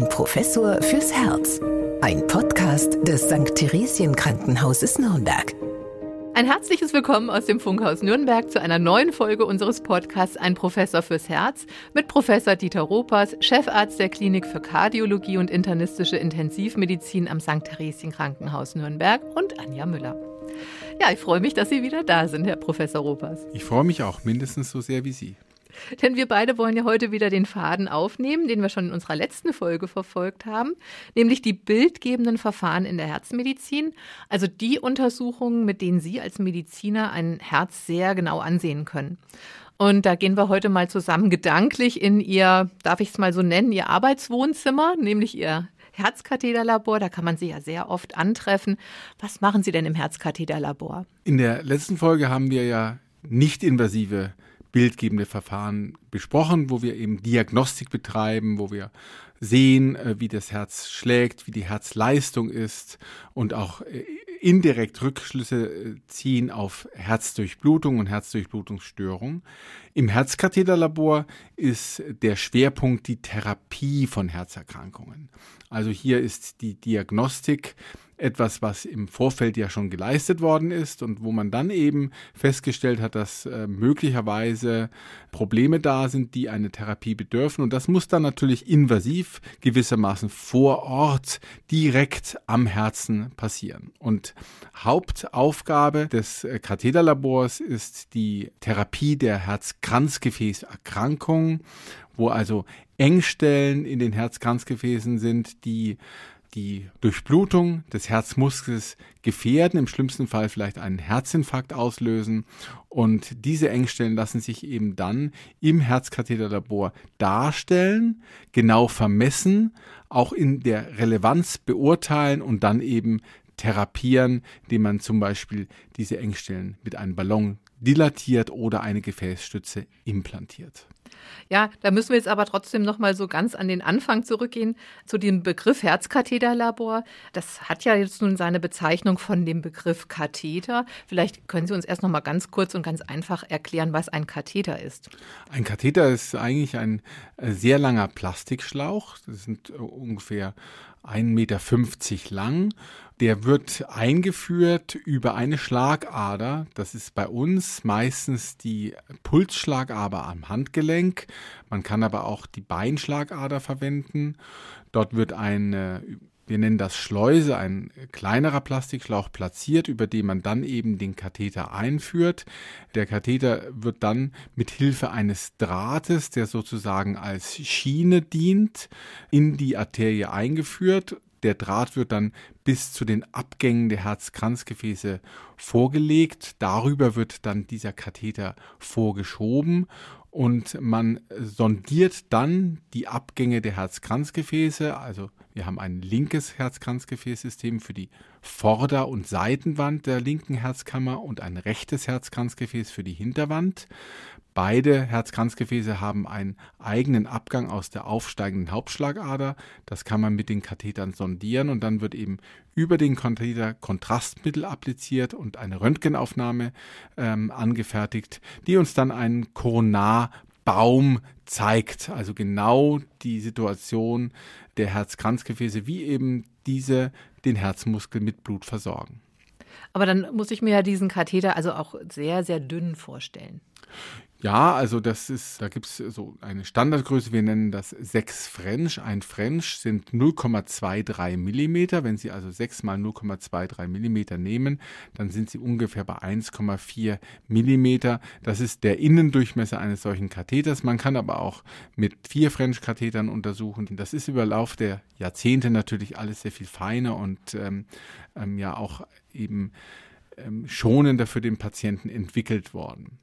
Ein Professor fürs Herz. Ein Podcast des St. Theresien Krankenhauses Nürnberg. Ein herzliches Willkommen aus dem Funkhaus Nürnberg zu einer neuen Folge unseres Podcasts Ein Professor fürs Herz mit Professor Dieter Ropers, Chefarzt der Klinik für Kardiologie und internistische Intensivmedizin am St. Theresien Krankenhaus Nürnberg und Anja Müller. Ja, ich freue mich, dass Sie wieder da sind, Herr Professor Ropers. Ich freue mich auch mindestens so sehr wie Sie. Denn wir beide wollen ja heute wieder den Faden aufnehmen, den wir schon in unserer letzten Folge verfolgt haben, nämlich die bildgebenden Verfahren in der Herzmedizin, also die Untersuchungen, mit denen Sie als Mediziner ein Herz sehr genau ansehen können. Und da gehen wir heute mal zusammen gedanklich in Ihr, darf ich es mal so nennen, Ihr Arbeitswohnzimmer, nämlich Ihr Herzkatheterlabor. Da kann man Sie ja sehr oft antreffen. Was machen Sie denn im Herzkatheterlabor? In der letzten Folge haben wir ja nicht invasive bildgebende Verfahren besprochen, wo wir eben Diagnostik betreiben, wo wir sehen, äh, wie das Herz schlägt, wie die Herzleistung ist und auch äh, indirekt Rückschlüsse äh, ziehen auf Herzdurchblutung und Herzdurchblutungsstörung. Im Herzkatheterlabor ist der Schwerpunkt die Therapie von Herzerkrankungen. Also hier ist die Diagnostik etwas, was im Vorfeld ja schon geleistet worden ist und wo man dann eben festgestellt hat, dass äh, möglicherweise Probleme da sind, die eine Therapie bedürfen. Und das muss dann natürlich invasiv gewissermaßen vor Ort direkt am Herzen passieren. Und Hauptaufgabe des äh, Katheterlabors ist die Therapie der Herzkranzgefäßerkrankung, wo also Engstellen in den Herzkranzgefäßen sind, die die Durchblutung des Herzmuskels gefährden, im schlimmsten Fall vielleicht einen Herzinfarkt auslösen. Und diese Engstellen lassen sich eben dann im Herzkatheterlabor darstellen, genau vermessen, auch in der Relevanz beurteilen und dann eben therapieren, indem man zum Beispiel diese Engstellen mit einem Ballon dilatiert oder eine Gefäßstütze implantiert. Ja, da müssen wir jetzt aber trotzdem noch mal so ganz an den Anfang zurückgehen zu dem Begriff Herzkatheterlabor. Das hat ja jetzt nun seine Bezeichnung von dem Begriff Katheter. Vielleicht können Sie uns erst noch mal ganz kurz und ganz einfach erklären, was ein Katheter ist. Ein Katheter ist eigentlich ein äh, sehr langer Plastikschlauch. Das sind äh, ungefähr 1,50 Meter lang. Der wird eingeführt über eine Schlagader. Das ist bei uns meistens die Pulsschlagader am Handgelenk. Man kann aber auch die Beinschlagader verwenden. Dort wird eine wir nennen das Schleuse, ein kleinerer Plastikschlauch platziert, über den man dann eben den Katheter einführt. Der Katheter wird dann mit Hilfe eines Drahtes, der sozusagen als Schiene dient, in die Arterie eingeführt. Der Draht wird dann bis zu den Abgängen der Herzkranzgefäße vorgelegt. Darüber wird dann dieser Katheter vorgeschoben und man sondiert dann die Abgänge der Herzkranzgefäße. Also wir haben ein linkes Herzkranzgefäßsystem für die Vorder- und Seitenwand der linken Herzkammer und ein rechtes Herzkranzgefäß für die Hinterwand. Beide Herzkranzgefäße haben einen eigenen Abgang aus der aufsteigenden Hauptschlagader. Das kann man mit den Kathetern sondieren und dann wird eben über den Katheter Kontrastmittel appliziert und eine Röntgenaufnahme ähm, angefertigt, die uns dann einen Koronarbaum zeigt. Also genau die Situation der Herzkranzgefäße, wie eben diese den Herzmuskel mit Blut versorgen. Aber dann muss ich mir ja diesen Katheter also auch sehr, sehr dünn vorstellen. Ja, also das ist, da gibt es so eine Standardgröße, wir nennen das 6 French. Ein French sind 0,23 Millimeter. Wenn Sie also 6 mal 0,23 Millimeter nehmen, dann sind Sie ungefähr bei 1,4 Millimeter. Das ist der Innendurchmesser eines solchen Katheters. Man kann aber auch mit vier French-Kathetern untersuchen. Das ist über Lauf der Jahrzehnte natürlich alles sehr viel feiner und ähm, ähm, ja auch eben ähm, schonender für den Patienten entwickelt worden.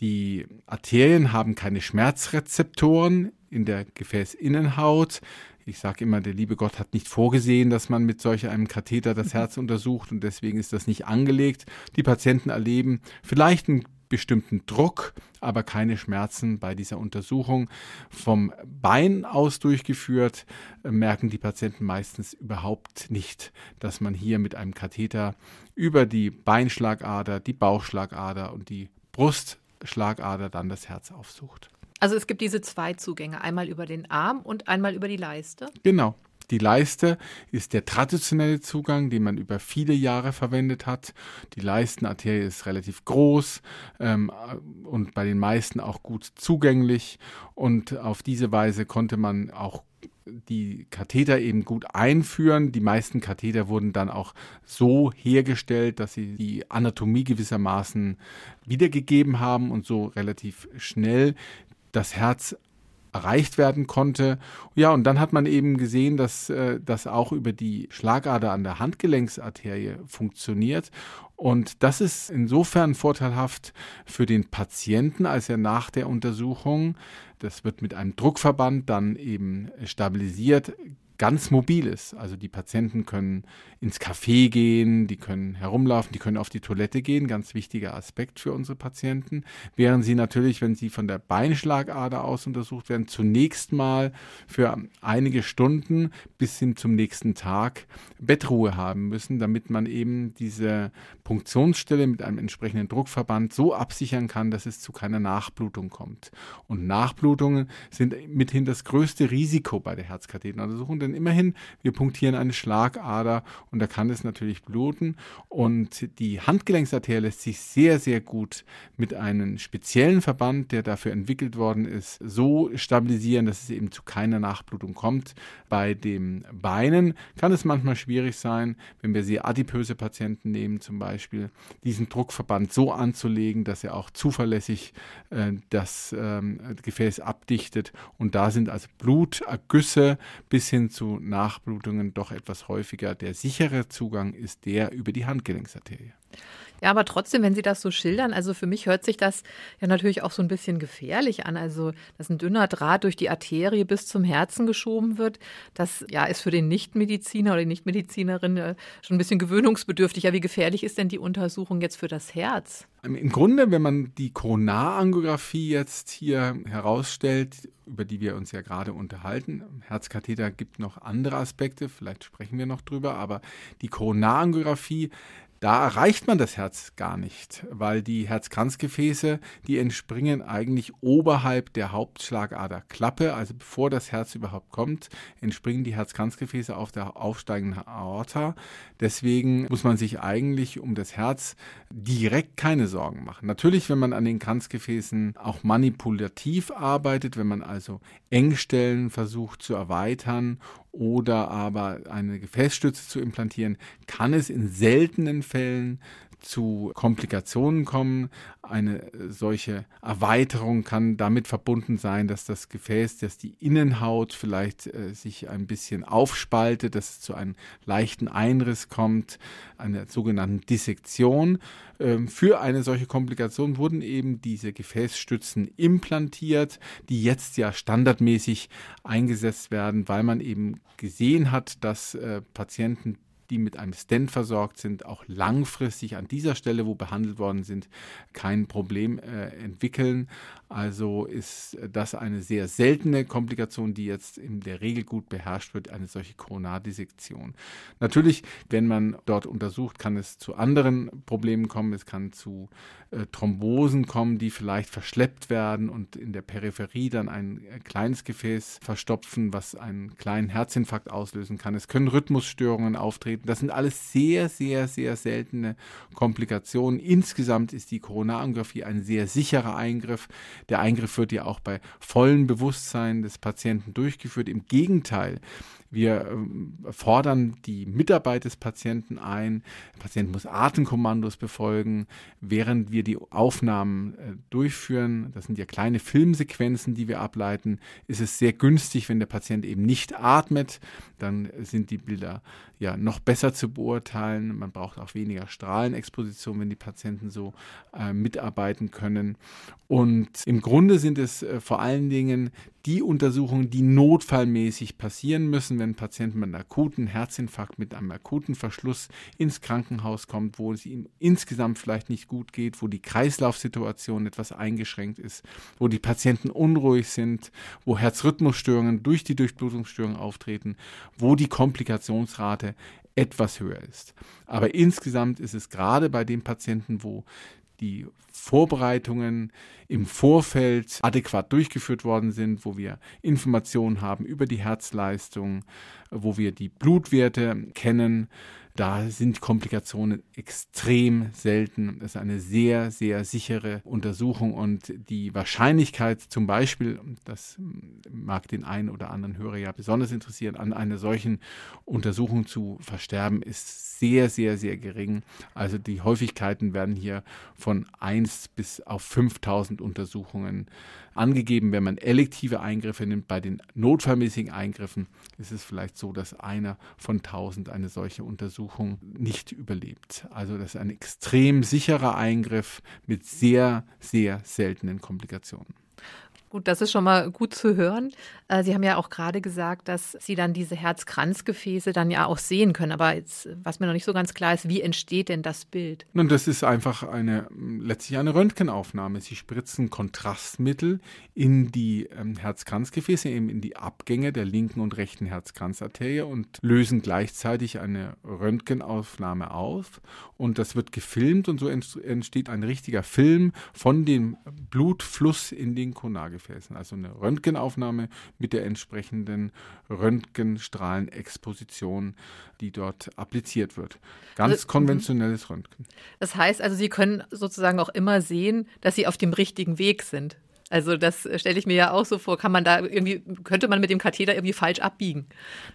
Die Arterien haben keine Schmerzrezeptoren in der Gefäßinnenhaut. Ich sage immer, der liebe Gott hat nicht vorgesehen, dass man mit solch einem Katheter das Herz untersucht und deswegen ist das nicht angelegt. Die Patienten erleben vielleicht einen bestimmten Druck, aber keine Schmerzen bei dieser Untersuchung. Vom Bein aus durchgeführt äh, merken die Patienten meistens überhaupt nicht, dass man hier mit einem Katheter über die Beinschlagader, die Bauchschlagader und die Brust Schlagader dann das Herz aufsucht. Also es gibt diese zwei Zugänge, einmal über den Arm und einmal über die Leiste. Genau. Die Leiste ist der traditionelle Zugang, den man über viele Jahre verwendet hat. Die Leistenarterie ist relativ groß ähm, und bei den meisten auch gut zugänglich. Und auf diese Weise konnte man auch die Katheter eben gut einführen. Die meisten Katheter wurden dann auch so hergestellt, dass sie die Anatomie gewissermaßen wiedergegeben haben und so relativ schnell das Herz erreicht werden konnte. Ja, und dann hat man eben gesehen, dass äh, das auch über die Schlagader an der Handgelenksarterie funktioniert. Und das ist insofern vorteilhaft für den Patienten, als er nach der Untersuchung, das wird mit einem Druckverband dann eben stabilisiert, ganz mobil ist. Also die Patienten können ins Café gehen, die können herumlaufen, die können auf die Toilette gehen, ganz wichtiger Aspekt für unsere Patienten. Während sie natürlich, wenn sie von der Beinschlagader aus untersucht werden, zunächst mal für einige Stunden bis hin zum nächsten Tag Bettruhe haben müssen, damit man eben diese Punktionsstelle mit einem entsprechenden Druckverband so absichern kann, dass es zu keiner Nachblutung kommt. Und Nachblutungen sind mithin das größte Risiko bei der Herzkatheteruntersuchung, denn immerhin, wir punktieren eine Schlagader und da kann es natürlich bluten. Und die Handgelenksarterie lässt sich sehr, sehr gut mit einem speziellen Verband, der dafür entwickelt worden ist, so stabilisieren, dass es eben zu keiner Nachblutung kommt. Bei den Beinen kann es manchmal schwierig sein, wenn wir sehr adipöse Patienten nehmen, zum Beispiel, diesen Druckverband so anzulegen, dass er auch zuverlässig äh, das ähm, Gefäß abdichtet. Und da sind also Blutergüsse bis hin zu Nachblutungen doch etwas häufiger. Der sichere Zugang ist der über die Handgelenksarterie. Ja, aber trotzdem, wenn Sie das so schildern, also für mich hört sich das ja natürlich auch so ein bisschen gefährlich an. Also, dass ein dünner Draht durch die Arterie bis zum Herzen geschoben wird, das ja ist für den Nichtmediziner oder die Nichtmedizinerin äh, schon ein bisschen gewöhnungsbedürftig. Ja, wie gefährlich ist denn die Untersuchung jetzt für das Herz? Im Grunde, wenn man die Koronarangiographie jetzt hier herausstellt, über die wir uns ja gerade unterhalten, Herzkatheter gibt noch andere Aspekte, vielleicht sprechen wir noch drüber, aber die Koronarangiographie da erreicht man das Herz gar nicht, weil die Herzkranzgefäße, die entspringen eigentlich oberhalb der Hauptschlagaderklappe, also bevor das Herz überhaupt kommt, entspringen die Herzkranzgefäße auf der aufsteigenden Aorta. Deswegen muss man sich eigentlich um das Herz direkt keine Sorgen machen. Natürlich, wenn man an den Kranzgefäßen auch manipulativ arbeitet, wenn man also Engstellen versucht zu erweitern oder aber eine Gefäßstütze zu implantieren, kann es in seltenen Fällen zu Komplikationen kommen. Eine solche Erweiterung kann damit verbunden sein, dass das Gefäß, dass die Innenhaut vielleicht äh, sich ein bisschen aufspaltet, dass es zu einem leichten Einriss kommt, einer sogenannten Dissektion. Ähm, für eine solche Komplikation wurden eben diese Gefäßstützen implantiert, die jetzt ja standardmäßig eingesetzt werden, weil man eben gesehen hat, dass äh, Patienten die mit einem Stent versorgt sind, auch langfristig an dieser Stelle, wo behandelt worden sind, kein Problem äh, entwickeln. Also ist das eine sehr seltene Komplikation, die jetzt in der Regel gut beherrscht wird, eine solche Koronardissektion. Natürlich, wenn man dort untersucht, kann es zu anderen Problemen kommen. Es kann zu äh, Thrombosen kommen, die vielleicht verschleppt werden und in der Peripherie dann ein äh, kleines Gefäß verstopfen, was einen kleinen Herzinfarkt auslösen kann. Es können Rhythmusstörungen auftreten. Das sind alles sehr, sehr, sehr seltene Komplikationen. Insgesamt ist die Koronarangiographie ein sehr sicherer Eingriff. Der Eingriff wird ja auch bei vollem Bewusstsein des Patienten durchgeführt. Im Gegenteil, wir ähm, fordern die Mitarbeit des Patienten ein. Der Patient muss Atemkommandos befolgen, während wir die Aufnahmen äh, durchführen. Das sind ja kleine Filmsequenzen, die wir ableiten. Ist es sehr günstig, wenn der Patient eben nicht atmet. Dann sind die Bilder ja noch besser zu beurteilen. Man braucht auch weniger Strahlenexposition, wenn die Patienten so äh, mitarbeiten können. Und im Grunde sind es äh, vor allen Dingen die Untersuchungen, die notfallmäßig passieren müssen, wenn ein Patient mit einem akuten Herzinfarkt, mit einem akuten Verschluss ins Krankenhaus kommt, wo es ihm insgesamt vielleicht nicht gut geht, wo die Kreislaufsituation etwas eingeschränkt ist, wo die Patienten unruhig sind, wo Herzrhythmusstörungen durch die Durchblutungsstörung auftreten, wo die Komplikationsrate etwas höher ist. Aber insgesamt ist es gerade bei den Patienten, wo die Vorbereitungen im Vorfeld adäquat durchgeführt worden sind, wo wir Informationen haben über die Herzleistung, wo wir die Blutwerte kennen, da sind Komplikationen extrem selten. Das ist eine sehr, sehr sichere Untersuchung und die Wahrscheinlichkeit zum Beispiel, das mag den einen oder anderen Hörer ja besonders interessieren, an einer solchen Untersuchung zu versterben, ist sehr, sehr, sehr gering. Also die Häufigkeiten werden hier von 1 bis auf 5000 Untersuchungen angegeben. Wenn man elektive Eingriffe nimmt, bei den notfallmäßigen Eingriffen ist es vielleicht so, dass einer von 1000 eine solche Untersuchung nicht überlebt. Also das ist ein extrem sicherer Eingriff mit sehr, sehr seltenen Komplikationen. Gut, das ist schon mal gut zu hören. Äh, Sie haben ja auch gerade gesagt, dass Sie dann diese Herzkranzgefäße dann ja auch sehen können. Aber jetzt, was mir noch nicht so ganz klar ist, wie entsteht denn das Bild? Nun, das ist einfach eine, letztlich eine Röntgenaufnahme. Sie spritzen Kontrastmittel in die ähm, Herzkranzgefäße, eben in die Abgänge der linken und rechten Herzkranzarterie und lösen gleichzeitig eine Röntgenaufnahme auf. Und das wird gefilmt und so entsteht ein richtiger Film von dem Blutfluss in den Koronargefäßen. Gefäßen, also eine Röntgenaufnahme mit der entsprechenden Röntgenstrahlenexposition, die dort appliziert wird. Ganz also, konventionelles Röntgen. Das heißt also, Sie können sozusagen auch immer sehen, dass Sie auf dem richtigen Weg sind. Also das stelle ich mir ja auch so vor. Kann man da irgendwie, könnte man mit dem Katheter irgendwie falsch abbiegen?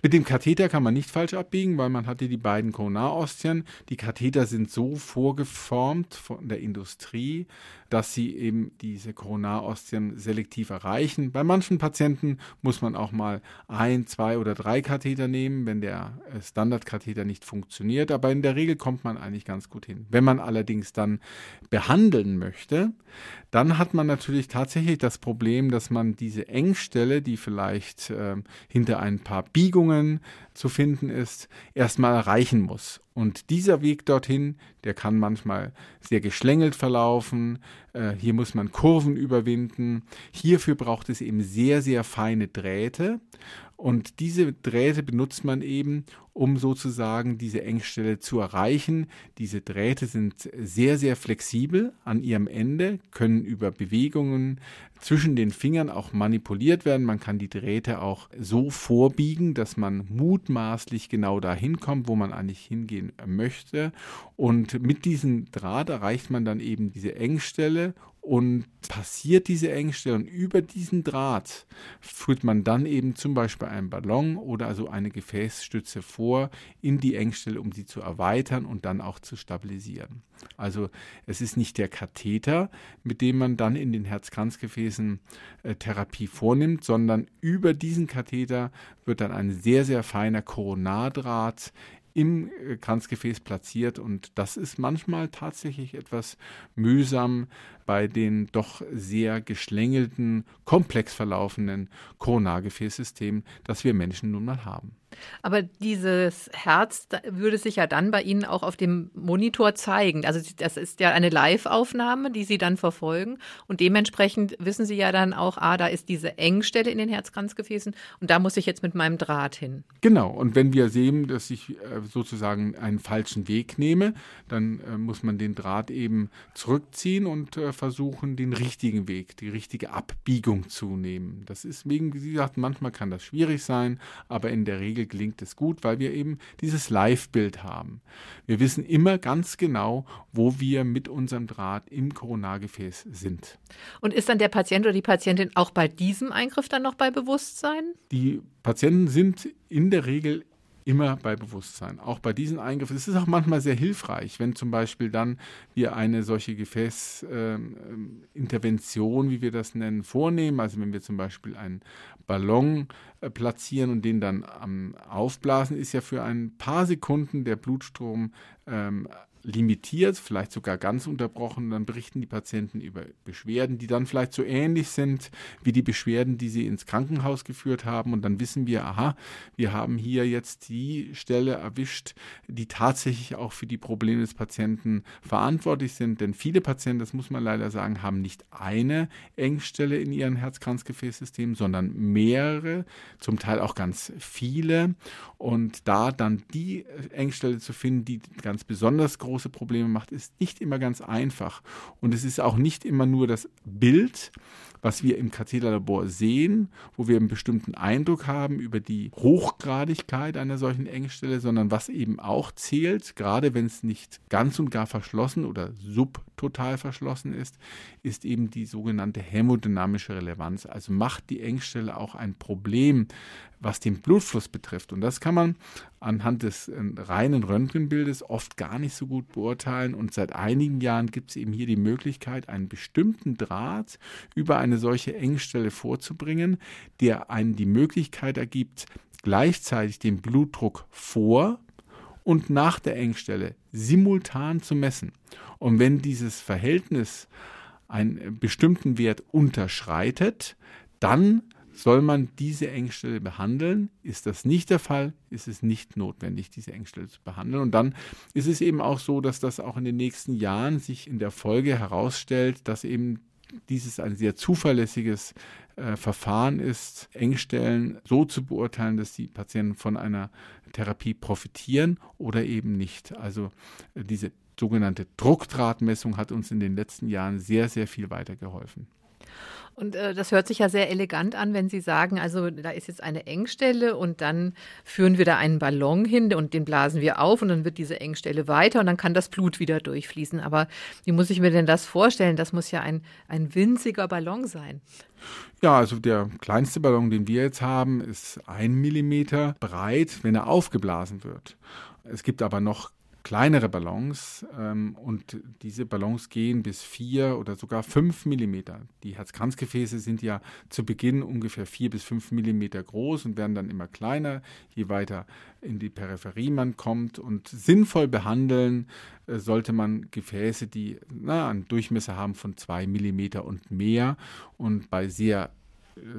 Mit dem Katheter kann man nicht falsch abbiegen, weil man hatte die beiden Koronarostien. Die Katheter sind so vorgeformt von der Industrie, dass sie eben diese Koronarostien selektiv erreichen. Bei manchen Patienten muss man auch mal ein, zwei oder drei Katheter nehmen, wenn der äh, Standardkatheter nicht funktioniert. Aber in der Regel kommt man eigentlich ganz gut hin. Wenn man allerdings dann behandeln möchte, dann hat man natürlich tatsächlich das Problem, dass man diese Engstelle, die vielleicht äh, hinter ein paar Biegungen zu finden ist, erstmal erreichen muss. Und dieser Weg dorthin, der kann manchmal sehr geschlängelt verlaufen. Äh, hier muss man Kurven überwinden. Hierfür braucht es eben sehr, sehr feine Drähte. Und diese Drähte benutzt man eben, um sozusagen diese Engstelle zu erreichen. Diese Drähte sind sehr, sehr flexibel an ihrem Ende, können über Bewegungen zwischen den Fingern auch manipuliert werden. Man kann die Drähte auch so vorbiegen, dass man mutmaßlich genau dahin kommt, wo man eigentlich hingehen möchte. Und mit diesem Draht erreicht man dann eben diese Engstelle und passiert diese Engstelle und über diesen Draht führt man dann eben zum Beispiel einen Ballon oder also eine Gefäßstütze vor in die Engstelle, um sie zu erweitern und dann auch zu stabilisieren. Also es ist nicht der Katheter, mit dem man dann in den Herzkranzgefäßen äh, Therapie vornimmt, sondern über diesen Katheter wird dann ein sehr, sehr feiner Koronardraht im äh, Kranzgefäß platziert und das ist manchmal tatsächlich etwas mühsam bei den doch sehr geschlängelten, komplex verlaufenden Koronargefäßsystemen, das wir Menschen nun mal haben. Aber dieses Herz würde sich ja dann bei Ihnen auch auf dem Monitor zeigen. Also das ist ja eine Live-Aufnahme, die Sie dann verfolgen. Und dementsprechend wissen Sie ja dann auch, ah, da ist diese Engstelle in den Herzkranzgefäßen und da muss ich jetzt mit meinem Draht hin. Genau. Und wenn wir sehen, dass ich äh, sozusagen einen falschen Weg nehme, dann äh, muss man den Draht eben zurückziehen und äh, versuchen, den richtigen Weg, die richtige Abbiegung zu nehmen. Das ist wegen, wie gesagt, manchmal kann das schwierig sein, aber in der Regel gelingt es gut, weil wir eben dieses Live-Bild haben. Wir wissen immer ganz genau, wo wir mit unserem Draht im Koronargefäß sind. Und ist dann der Patient oder die Patientin auch bei diesem Eingriff dann noch bei Bewusstsein? Die Patienten sind in der Regel immer bei Bewusstsein. Auch bei diesen Eingriffen. Es ist auch manchmal sehr hilfreich, wenn zum Beispiel dann wir eine solche Gefäßintervention, äh, wie wir das nennen, vornehmen. Also wenn wir zum Beispiel einen Ballon äh, platzieren und den dann am Aufblasen, ist ja für ein paar Sekunden der Blutstrom ähm, limitiert, vielleicht sogar ganz unterbrochen. Dann berichten die Patienten über Beschwerden, die dann vielleicht so ähnlich sind wie die Beschwerden, die sie ins Krankenhaus geführt haben. Und dann wissen wir, aha, wir haben hier jetzt die Stelle erwischt, die tatsächlich auch für die Probleme des Patienten verantwortlich sind. Denn viele Patienten, das muss man leider sagen, haben nicht eine Engstelle in ihrem Herzkranzgefäßsystem, sondern mehrere, zum Teil auch ganz viele. Und da dann die Engstelle zu finden, die ganz besonders groß große Probleme macht, ist nicht immer ganz einfach. Und es ist auch nicht immer nur das Bild, was wir im Katheterlabor sehen, wo wir einen bestimmten Eindruck haben über die Hochgradigkeit einer solchen Engstelle, sondern was eben auch zählt, gerade wenn es nicht ganz und gar verschlossen oder subtotal verschlossen ist, ist eben die sogenannte hämodynamische Relevanz. Also macht die Engstelle auch ein Problem, was den Blutfluss betrifft. Und das kann man anhand des äh, reinen Röntgenbildes oft gar nicht so gut beurteilen. Und seit einigen Jahren gibt es eben hier die Möglichkeit, einen bestimmten Draht über eine solche Engstelle vorzubringen, der einen die Möglichkeit ergibt, gleichzeitig den Blutdruck vor und nach der Engstelle simultan zu messen. Und wenn dieses Verhältnis einen bestimmten Wert unterschreitet, dann soll man diese Engstelle behandeln? Ist das nicht der Fall, ist es nicht notwendig, diese Engstelle zu behandeln. Und dann ist es eben auch so, dass das auch in den nächsten Jahren sich in der Folge herausstellt, dass eben dieses ein sehr zuverlässiges äh, Verfahren ist, Engstellen so zu beurteilen, dass die Patienten von einer Therapie profitieren oder eben nicht. Also äh, diese sogenannte Druckdrahtmessung hat uns in den letzten Jahren sehr, sehr viel weitergeholfen. Und äh, das hört sich ja sehr elegant an, wenn Sie sagen, also da ist jetzt eine Engstelle und dann führen wir da einen Ballon hin und den blasen wir auf und dann wird diese Engstelle weiter und dann kann das Blut wieder durchfließen. Aber wie muss ich mir denn das vorstellen? Das muss ja ein, ein winziger Ballon sein. Ja, also der kleinste Ballon, den wir jetzt haben, ist ein Millimeter breit, wenn er aufgeblasen wird. Es gibt aber noch kleinere Ballons ähm, und diese Ballons gehen bis vier oder sogar fünf Millimeter. Die Herzkranzgefäße sind ja zu Beginn ungefähr vier bis fünf Millimeter groß und werden dann immer kleiner, je weiter in die Peripherie man kommt. Und sinnvoll behandeln äh, sollte man Gefäße, die na, einen Durchmesser haben von zwei Millimeter und mehr. Und bei sehr,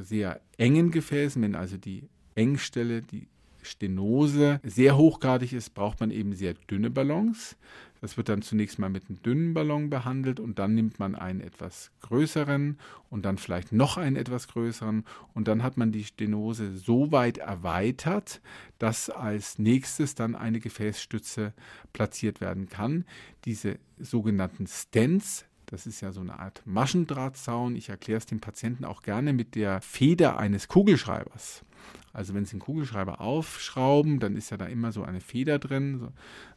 sehr engen Gefäßen, wenn also die Engstelle, die Stenose sehr hochgradig ist, braucht man eben sehr dünne Ballons. Das wird dann zunächst mal mit einem dünnen Ballon behandelt und dann nimmt man einen etwas größeren und dann vielleicht noch einen etwas größeren und dann hat man die Stenose so weit erweitert, dass als nächstes dann eine Gefäßstütze platziert werden kann. Diese sogenannten Stents, das ist ja so eine Art Maschendrahtzaun. Ich erkläre es dem Patienten auch gerne mit der Feder eines Kugelschreibers. Also wenn Sie einen Kugelschreiber aufschrauben, dann ist ja da immer so eine Feder drin, so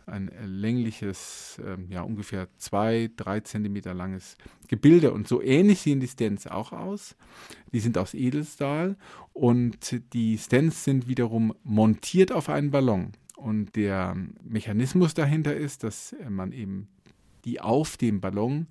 ein längliches, äh, ja ungefähr zwei, drei Zentimeter langes Gebilde. Und so ähnlich sehen die Stents auch aus. Die sind aus Edelstahl und die Stents sind wiederum montiert auf einen Ballon. Und der Mechanismus dahinter ist, dass man eben die auf dem Ballon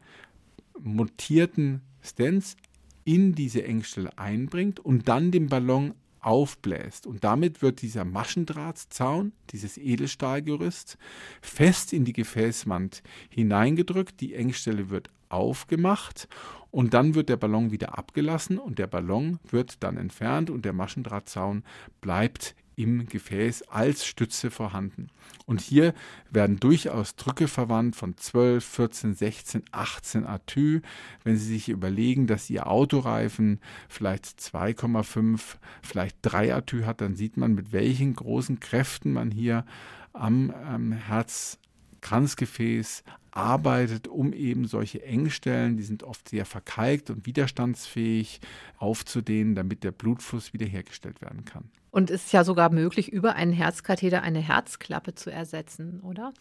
montierten Stents in diese Engstelle einbringt und dann den Ballon aufbläst. Und damit wird dieser Maschendrahtzaun, dieses Edelstahlgerüst, fest in die Gefäßwand hineingedrückt. Die Engstelle wird aufgemacht und dann wird der Ballon wieder abgelassen und der Ballon wird dann entfernt und der Maschendrahtzaun bleibt im Gefäß als Stütze vorhanden. Und hier werden durchaus Drücke verwandt von 12, 14, 16, 18 Atü. Wenn Sie sich überlegen, dass Ihr Autoreifen vielleicht 2,5, vielleicht 3 Atü hat, dann sieht man, mit welchen großen Kräften man hier am ähm, Herzkranzgefäß arbeitet, um eben solche Engstellen, die sind oft sehr verkalkt und widerstandsfähig, aufzudehnen, damit der Blutfluss wiederhergestellt werden kann. Und es ist ja sogar möglich, über einen Herzkatheter eine Herzklappe zu ersetzen, oder?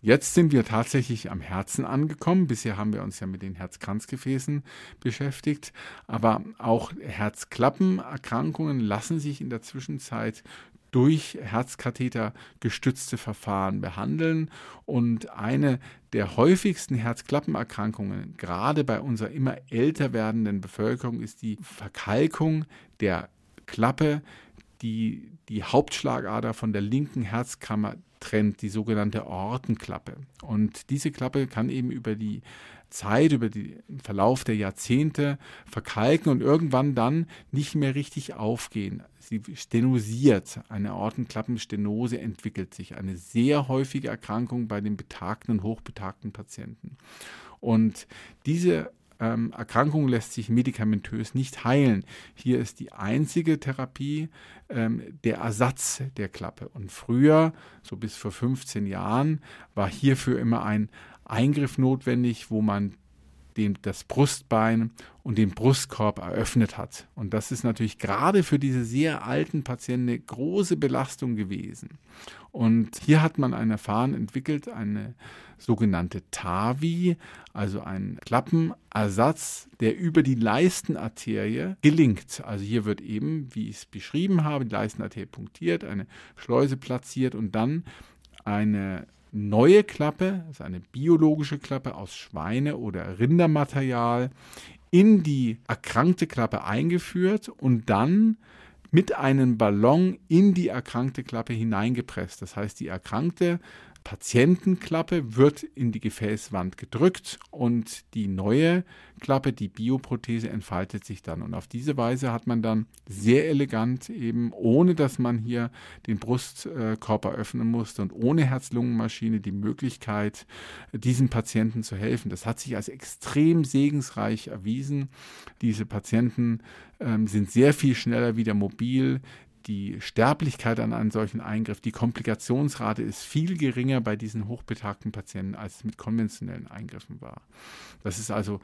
Jetzt sind wir tatsächlich am Herzen angekommen. Bisher haben wir uns ja mit den Herzkranzgefäßen beschäftigt. Aber auch Herzklappenerkrankungen lassen sich in der Zwischenzeit durch Herzkatheter gestützte Verfahren behandeln. Und eine der häufigsten Herzklappenerkrankungen, gerade bei unserer immer älter werdenden Bevölkerung, ist die Verkalkung der Klappe die die Hauptschlagader von der linken Herzkammer trennt, die sogenannte Aortenklappe. Und diese Klappe kann eben über die Zeit, über den Verlauf der Jahrzehnte verkalken und irgendwann dann nicht mehr richtig aufgehen. Sie stenosiert. Eine Aortenklappenstenose entwickelt sich. Eine sehr häufige Erkrankung bei den betagten und hochbetagten Patienten. Und diese ähm, Erkrankung lässt sich medikamentös nicht heilen. Hier ist die einzige Therapie ähm, der Ersatz der Klappe. Und früher, so bis vor 15 Jahren, war hierfür immer ein Eingriff notwendig, wo man den, das Brustbein und den Brustkorb eröffnet hat. Und das ist natürlich gerade für diese sehr alten Patienten eine große Belastung gewesen. Und hier hat man ein Verfahren entwickelt, eine sogenannte TAVI, also ein Klappenersatz, der über die Leistenarterie gelingt. Also hier wird eben, wie ich es beschrieben habe, die Leistenarterie punktiert, eine Schleuse platziert und dann eine neue Klappe, das ist eine biologische Klappe aus Schweine- oder Rindermaterial, in die erkrankte Klappe eingeführt und dann mit einem Ballon in die erkrankte Klappe hineingepresst. Das heißt, die erkrankte Patientenklappe wird in die Gefäßwand gedrückt und die neue Klappe, die Bioprothese, entfaltet sich dann. Und auf diese Weise hat man dann sehr elegant eben, ohne dass man hier den Brustkörper öffnen musste und ohne Herz-Lungen-Maschine die Möglichkeit, diesen Patienten zu helfen. Das hat sich als extrem segensreich erwiesen. Diese Patienten ähm, sind sehr viel schneller wieder mobil die Sterblichkeit an einem solchen Eingriff, die Komplikationsrate ist viel geringer bei diesen hochbetagten Patienten, als es mit konventionellen Eingriffen war. Das ist also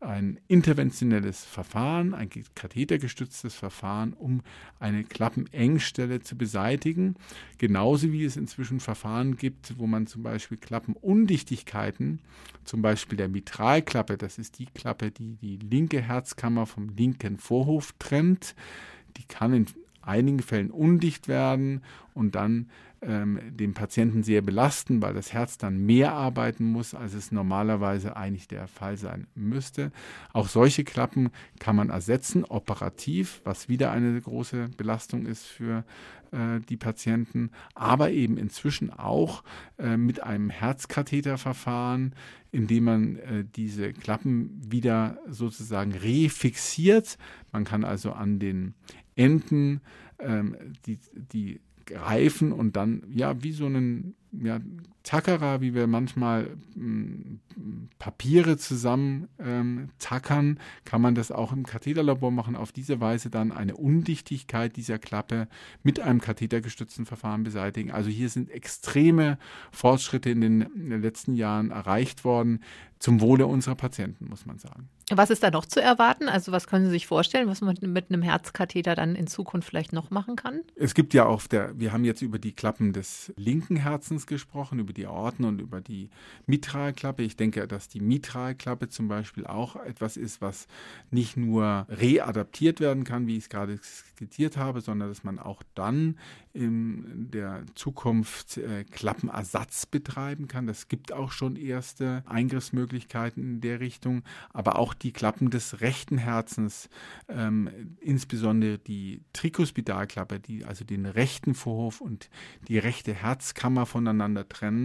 ein interventionelles Verfahren, ein kathetergestütztes Verfahren, um eine Klappenengstelle zu beseitigen. Genauso wie es inzwischen Verfahren gibt, wo man zum Beispiel Klappenundichtigkeiten, zum Beispiel der Mitralklappe, das ist die Klappe, die die linke Herzkammer vom linken Vorhof trennt, die kann in einigen Fällen undicht werden und dann ähm, den Patienten sehr belasten, weil das Herz dann mehr arbeiten muss, als es normalerweise eigentlich der Fall sein müsste. Auch solche Klappen kann man ersetzen, operativ, was wieder eine große Belastung ist für äh, die Patienten, aber eben inzwischen auch äh, mit einem Herzkatheterverfahren, indem man äh, diese Klappen wieder sozusagen refixiert. Man kann also an den Enden ähm, die, die greifen und dann ja wie so einen ja, Tackerer, wie wir manchmal m, hm, Papiere zusammen ähm, tackern, kann man das auch im Katheterlabor machen. Auf diese Weise dann eine Undichtigkeit dieser Klappe mit einem kathetergestützten Verfahren beseitigen. Also hier sind extreme Fortschritte in den, in den letzten Jahren erreicht worden, zum Wohle unserer Patienten, muss man sagen. Was ist da noch zu erwarten? Also was können Sie sich vorstellen, was man mit einem Herzkatheter dann in Zukunft vielleicht noch machen kann? Es gibt ja auf der, wir haben jetzt über die Klappen des linken Herzens gesprochen, über die Aorten und über die Mitralklappe. Ich denke, dass die Mitralklappe zum Beispiel auch etwas ist, was nicht nur readaptiert werden kann, wie ich es gerade skizziert habe, sondern dass man auch dann in der Zukunft äh, Klappenersatz betreiben kann. Das gibt auch schon erste Eingriffsmöglichkeiten in der Richtung, aber auch die Klappen des rechten Herzens, ähm, insbesondere die Trikospidalklappe, die also den rechten Vorhof und die rechte Herzkammer voneinander trennen,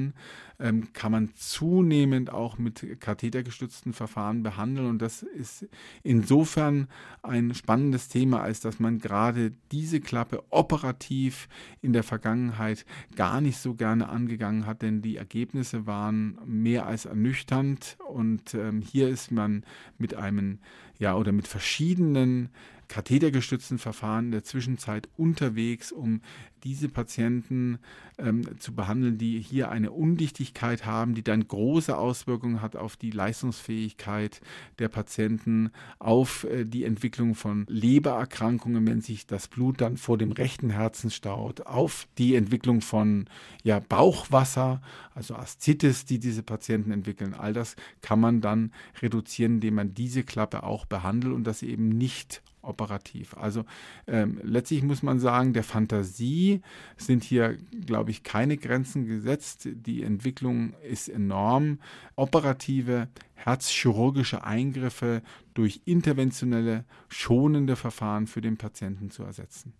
ähm, kann man zunehmend auch mit kathetergestützten Verfahren behandeln. Und das ist insofern ein spannendes Thema, als dass man gerade diese Klappe operativ in der Vergangenheit gar nicht so gerne angegangen hat, denn die Ergebnisse waren mehr als ernüchternd. Und ähm, hier ist man mit einem, ja, oder mit verschiedenen kathetergestützten Verfahren in der Zwischenzeit unterwegs, um diese Patienten ähm, zu behandeln, die hier eine Undichtigkeit haben, die dann große Auswirkungen hat auf die Leistungsfähigkeit der Patienten, auf äh, die Entwicklung von Lebererkrankungen, wenn sich das Blut dann vor dem rechten Herzen staut, auf die Entwicklung von ja, Bauchwasser, also Aszitis, die diese Patienten entwickeln. All das kann man dann reduzieren, indem man diese Klappe auch behandelt und das eben nicht operativ. Also ähm, letztlich muss man sagen, der Fantasie sind hier, glaube ich, keine Grenzen gesetzt. Die Entwicklung ist enorm. Operative herzchirurgische Eingriffe durch interventionelle, schonende Verfahren für den Patienten zu ersetzen.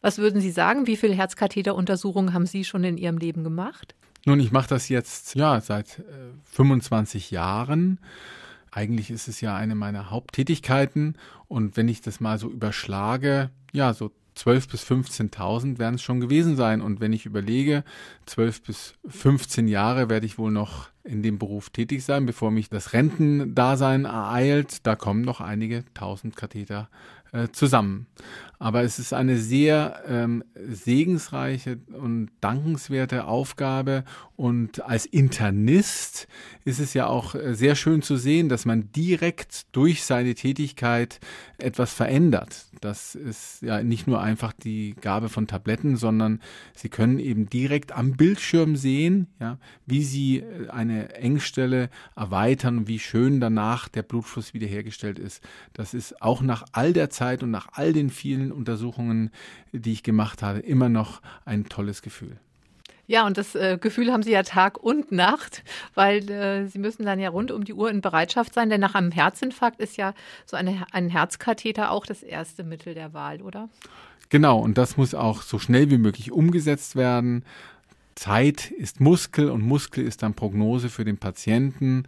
Was würden Sie sagen? Wie viele Herzkatheteruntersuchungen haben Sie schon in Ihrem Leben gemacht? Nun, ich mache das jetzt ja seit äh, 25 Jahren. Eigentlich ist es ja eine meiner Haupttätigkeiten und wenn ich das mal so überschlage, ja, so 12.000 bis 15.000 werden es schon gewesen sein. Und wenn ich überlege, 12 bis 15 Jahre werde ich wohl noch in dem Beruf tätig sein, bevor mich das Rentendasein ereilt. Da kommen noch einige tausend Katheter äh, zusammen. Aber es ist eine sehr ähm, segensreiche und dankenswerte Aufgabe. Und als Internist ist es ja auch äh, sehr schön zu sehen, dass man direkt durch seine Tätigkeit etwas verändert. Das ist ja nicht nur einfach die Gabe von Tabletten, sondern Sie können eben direkt am Bildschirm sehen, ja, wie Sie äh, eine Engstelle erweitern und wie schön danach der Blutfluss wiederhergestellt ist. Das ist auch nach all der Zeit und nach all den vielen Untersuchungen, die ich gemacht habe, immer noch ein tolles Gefühl. Ja, und das äh, Gefühl haben Sie ja Tag und Nacht, weil äh, Sie müssen dann ja rund um die Uhr in Bereitschaft sein, denn nach einem Herzinfarkt ist ja so eine, ein Herzkatheter auch das erste Mittel der Wahl, oder? Genau, und das muss auch so schnell wie möglich umgesetzt werden. Zeit ist Muskel und Muskel ist dann Prognose für den Patienten.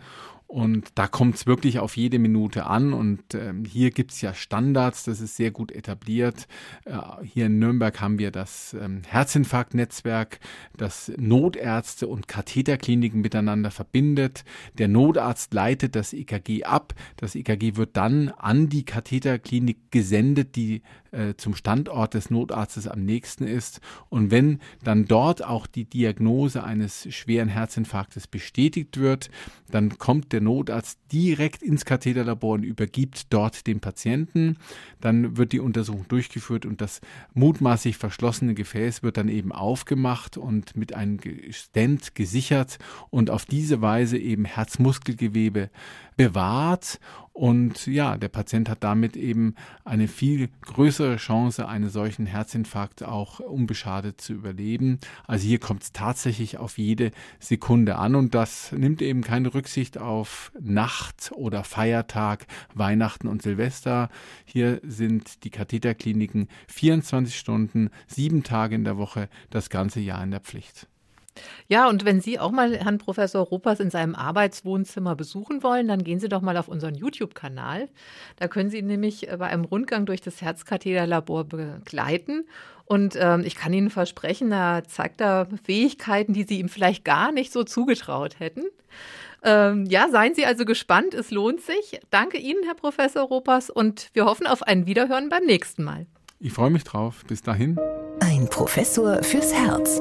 Und da kommt es wirklich auf jede Minute an. Und ähm, hier gibt es ja Standards, das ist sehr gut etabliert. Äh, hier in Nürnberg haben wir das ähm, Herzinfarktnetzwerk, das Notärzte und Katheterkliniken miteinander verbindet. Der Notarzt leitet das EKG ab. Das EKG wird dann an die Katheterklinik gesendet, die äh, zum Standort des Notarztes am nächsten ist. Und wenn dann dort auch die Diagnose eines schweren Herzinfarktes bestätigt wird, dann kommt der Notarzt direkt ins Katheterlabor und übergibt dort den Patienten. Dann wird die Untersuchung durchgeführt und das mutmaßlich verschlossene Gefäß wird dann eben aufgemacht und mit einem Stent gesichert und auf diese Weise eben Herzmuskelgewebe bewahrt. Und ja, der Patient hat damit eben eine viel größere Chance, einen solchen Herzinfarkt auch unbeschadet zu überleben. Also hier kommt es tatsächlich auf jede Sekunde an und das nimmt eben keine Rücksicht auf Nacht oder Feiertag, Weihnachten und Silvester. Hier sind die Katheterkliniken 24 Stunden, sieben Tage in der Woche, das ganze Jahr in der Pflicht. Ja, und wenn Sie auch mal Herrn Professor Ruppers in seinem Arbeitswohnzimmer besuchen wollen, dann gehen Sie doch mal auf unseren YouTube-Kanal. Da können Sie ihn nämlich äh, bei einem Rundgang durch das Herzkatheterlabor begleiten. Und ähm, ich kann Ihnen versprechen, da zeigt er Fähigkeiten, die Sie ihm vielleicht gar nicht so zugetraut hätten. Ähm, ja, seien Sie also gespannt, es lohnt sich. Danke Ihnen, Herr Professor Ruppers, und wir hoffen auf ein Wiederhören beim nächsten Mal. Ich freue mich drauf. Bis dahin. Ein Professor fürs Herz.